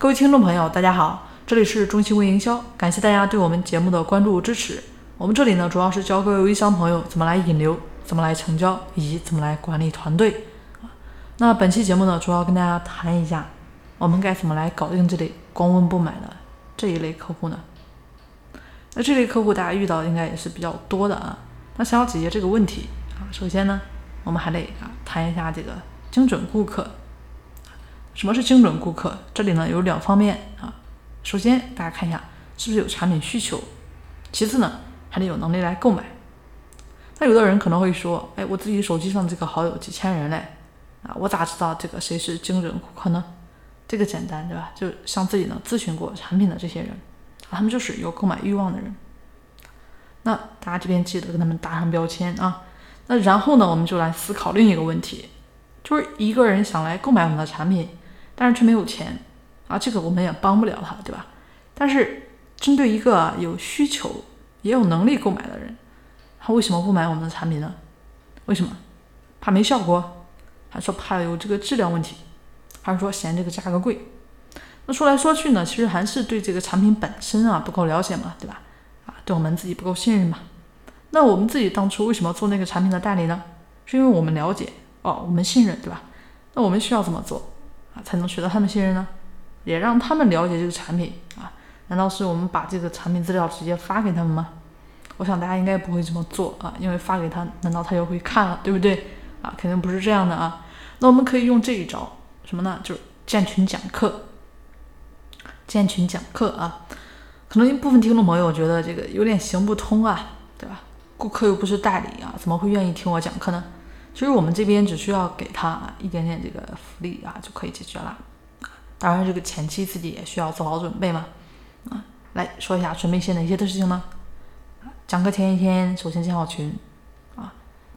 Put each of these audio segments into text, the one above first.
各位听众朋友，大家好，这里是中信微营销，感谢大家对我们节目的关注支持。我们这里呢，主要是教各位微商朋友怎么来引流，怎么来成交，以及怎么来管理团队。那本期节目呢，主要跟大家谈一下，我们该怎么来搞定这类光问不买的这一类客户呢？那这类客户大家遇到应该也是比较多的啊。那想要解决这个问题啊，首先呢，我们还得啊谈一下这个精准顾客。什么是精准顾客？这里呢有两方面啊。首先，大家看一下是不是有产品需求；其次呢，还得有能力来购买。那有的人可能会说：“哎，我自己手机上这个好友几千人嘞，啊，我咋知道这个谁是精准顾客呢？”这个简单，对吧？就像自己呢咨询过产品的这些人，他们就是有购买欲望的人。那大家这边记得跟他们打上标签啊。那然后呢，我们就来思考另一个问题，就是一个人想来购买我们的产品。但是却没有钱啊，这个我们也帮不了他，对吧？但是针对一个有需求也有能力购买的人，他为什么不买我们的产品呢？为什么？怕没效果，还说怕有这个质量问题，还是说嫌这个价格贵？那说来说去呢，其实还是对这个产品本身啊不够了解嘛，对吧？啊，对我们自己不够信任嘛。那我们自己当初为什么做那个产品的代理呢？是因为我们了解哦，我们信任，对吧？那我们需要怎么做？才能取得他们信任呢，也让他们了解这个产品啊？难道是我们把这个产品资料直接发给他们吗？我想大家应该不会这么做啊，因为发给他，难道他就会看了，对不对？啊，肯定不是这样的啊。那我们可以用这一招，什么呢？就是建群讲课。建群讲课啊，可能一部分听众朋友觉得这个有点行不通啊，对吧？顾客又不是代理啊，怎么会愿意听我讲课呢？其实我们这边只需要给他啊一点点这个福利啊就可以解决了，当然这个前期自己也需要做好准备嘛。啊，来说一下准备一些哪些的事情呢？讲课前一天首先建好群啊，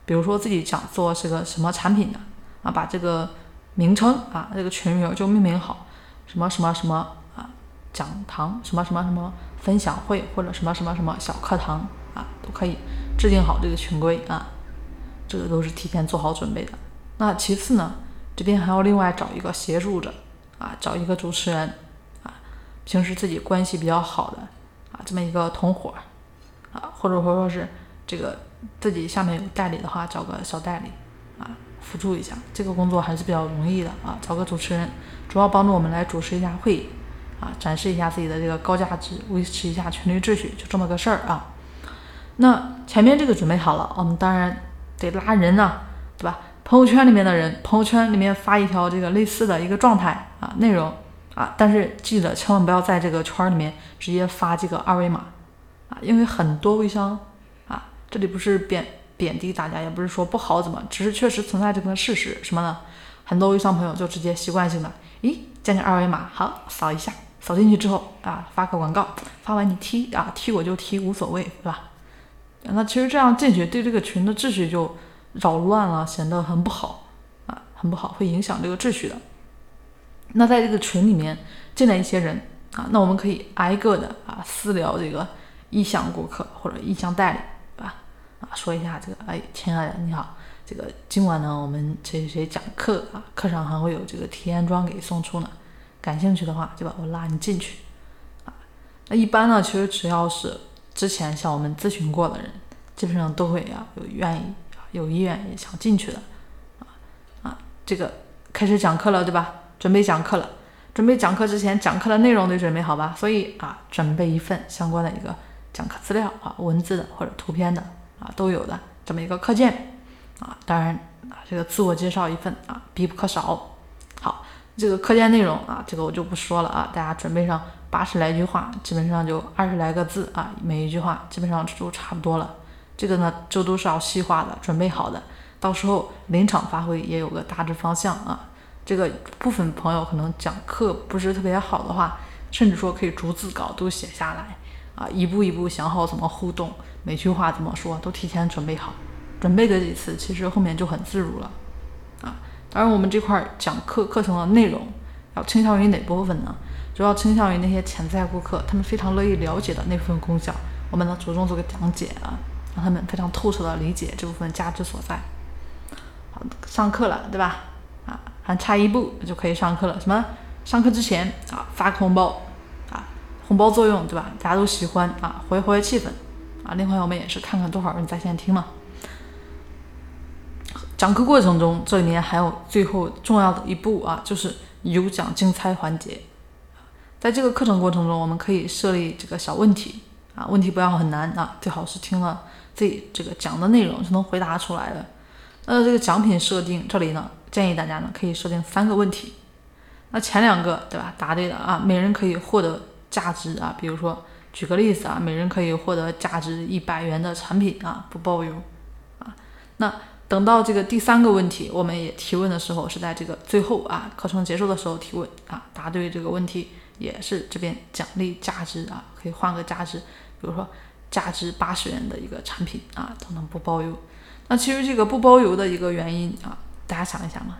比如说自己讲座是个什么产品的啊，把这个名称啊这个群名就命名好，什么什么什么啊讲堂什么什么什么分享会或者什么什么什么小课堂啊都可以制定好这个群规啊。这个都是提前做好准备的。那其次呢，这边还要另外找一个协助者啊，找一个主持人啊，平时自己关系比较好的啊，这么一个同伙啊，或者说说是这个自己下面有代理的话，找个小代理啊，辅助一下。这个工作还是比较容易的啊，找个主持人，主要帮助我们来主持一下会议啊，展示一下自己的这个高价值，维持一下群里秩序，就这么个事儿啊。那前面这个准备好了，我们当然。得拉人呢，对吧？朋友圈里面的人，朋友圈里面发一条这个类似的一个状态啊，内容啊，但是记得千万不要在这个圈里面直接发这个二维码啊，因为很多微商啊，这里不是贬贬低大家，也不是说不好怎么，只是确实存在这个事实，什么呢？很多微商朋友就直接习惯性的，咦，加个二维码，好，扫一下，扫进去之后啊，发个广告，发完你踢啊，踢我就踢，无所谓，对吧？那其实这样进去对这个群的秩序就扰乱了，显得很不好啊，很不好，会影响这个秩序的。那在这个群里面进来一些人啊，那我们可以挨个的啊私聊这个意向顾客或者意向代理，对吧？啊，说一下这个，哎，亲爱的你好，这个今晚呢我们谁谁谁讲课啊，课上还会有这个体验装给送出呢，感兴趣的话对吧？我拉你进去啊。那一般呢，其实只要是。之前向我们咨询过的人，基本上都会啊有愿意、有意愿也想进去的，啊啊，这个开始讲课了，对吧？准备讲课了，准备讲课之前，讲课的内容得准备好吧？所以啊，准备一份相关的一个讲课资料啊，文字的或者图片的啊都有的这么一个课件啊，当然啊，这个自我介绍一份啊必不可少。好，这个课件内容啊，这个我就不说了啊，大家准备上。八十来句话，基本上就二十来个字啊，每一句话基本上就差不多了。这个呢，就都是要细化的，准备好的，到时候临场发挥也有个大致方向啊。这个部分朋友可能讲课不是特别好的话，甚至说可以逐字稿都写下来啊，一步一步想好怎么互动，每句话怎么说都提前准备好，准备个几次，其实后面就很自如了啊。当然，我们这块讲课课程的内容要倾向于哪部分呢？主要倾向于那些潜在顾客，他们非常乐意了解的那部分功效，我们呢着重做个讲解啊，让他们非常透彻的理解这部分价值所在。好，上课了，对吧？啊，还差一步就可以上课了。什么？上课之前啊发个红包啊，红包作用对吧？大家都喜欢啊，活跃活跃气氛啊。另外我们也是看看多少人在线听嘛。讲课过程中，这里面还有最后重要的一步啊，就是有奖竞猜环节。在这个课程过程中，我们可以设立这个小问题啊，问题不要很难啊，最好是听了自己这个讲的内容就能回答出来的。那这个奖品设定这里呢，建议大家呢可以设定三个问题。那前两个对吧？答对的啊，每人可以获得价值啊，比如说举个例子啊，每人可以获得价值一百元的产品啊，不包邮啊。那等到这个第三个问题，我们也提问的时候，是在这个最后啊，课程结束的时候提问啊，答对这个问题也是这边奖励价值啊，可以换个价值，比如说价值八十元的一个产品啊，都能不包邮。那其实这个不包邮的一个原因啊，大家想一想嘛，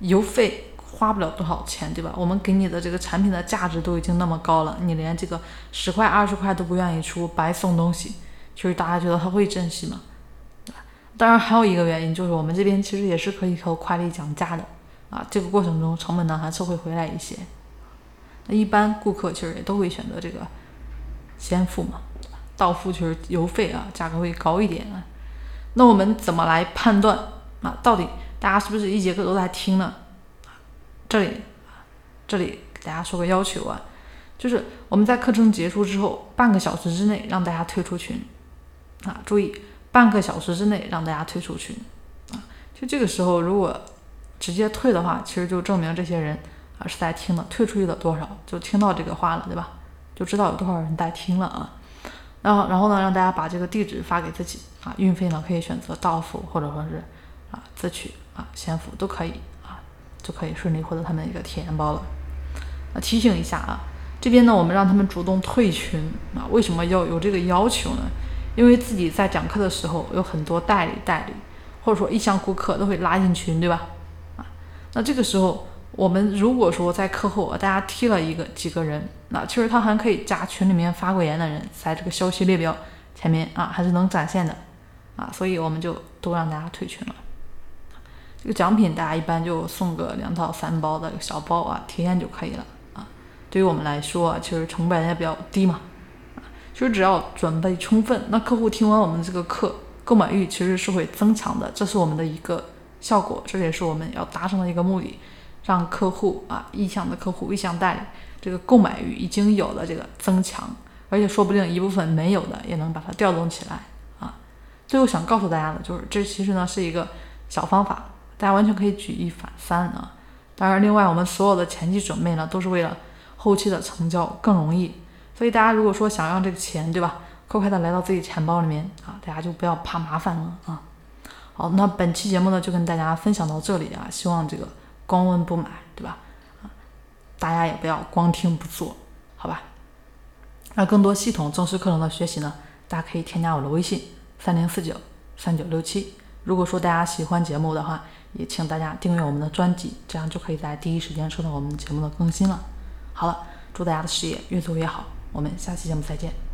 邮费花不了多少钱，对吧？我们给你的这个产品的价值都已经那么高了，你连这个十块二十块都不愿意出，白送东西，其实大家觉得他会珍惜吗？当然，还有一个原因就是我们这边其实也是可以和快递讲价的啊，这个过程中成本呢还是会回来一些。那一般顾客其实也都会选择这个先付嘛，到付其实邮费啊价格会高一点啊。那我们怎么来判断啊？到底大家是不是一节课都在听呢？这里这里给大家说个要求啊，就是我们在课程结束之后半个小时之内让大家退出群啊，注意。半个小时之内让大家退出群，啊，就这个时候如果直接退的话，其实就证明这些人啊是在听的，退出去了多少就听到这个话了，对吧？就知道有多少人在听了啊。然后，然后呢，让大家把这个地址发给自己啊，运费呢可以选择到付或者说是啊自取啊先付都可以啊，就可以顺利获得他们一个体验包了。啊，提醒一下啊，这边呢我们让他们主动退群啊，为什么要有这个要求呢？因为自己在讲课的时候有很多代理代理，或者说意向顾客都会拉进群，对吧？啊，那这个时候我们如果说在课后啊大家踢了一个几个人，那其实他还可以加群里面发过言的人，在这个消息列表前面啊还是能展现的啊，所以我们就都让大家退群了。这个奖品大家一般就送个两到三包的小包啊，体验就可以了啊。对于我们来说啊，其实成本也比较低嘛。其实只要准备充分，那客户听完我们这个课，购买欲其实是会增强的，这是我们的一个效果，这也是我们要达成的一个目的，让客户啊意向的客户、意向代理这个购买欲已经有了这个增强，而且说不定一部分没有的也能把它调动起来啊。最后想告诉大家的就是，这其实呢是一个小方法，大家完全可以举一反三啊。当然，另外我们所有的前期准备呢，都是为了后期的成交更容易。所以大家如果说想让这个钱，对吧，快快的来到自己钱包里面啊，大家就不要怕麻烦了啊。好，那本期节目呢就跟大家分享到这里啊，希望这个光问不买，对吧？啊，大家也不要光听不做，好吧？那更多系统正式课程的学习呢，大家可以添加我的微信三零四九三九六七。如果说大家喜欢节目的话，也请大家订阅我们的专辑，这样就可以在第一时间收到我们节目的更新了。好了，祝大家的事业越做越好。我们下期节目再见。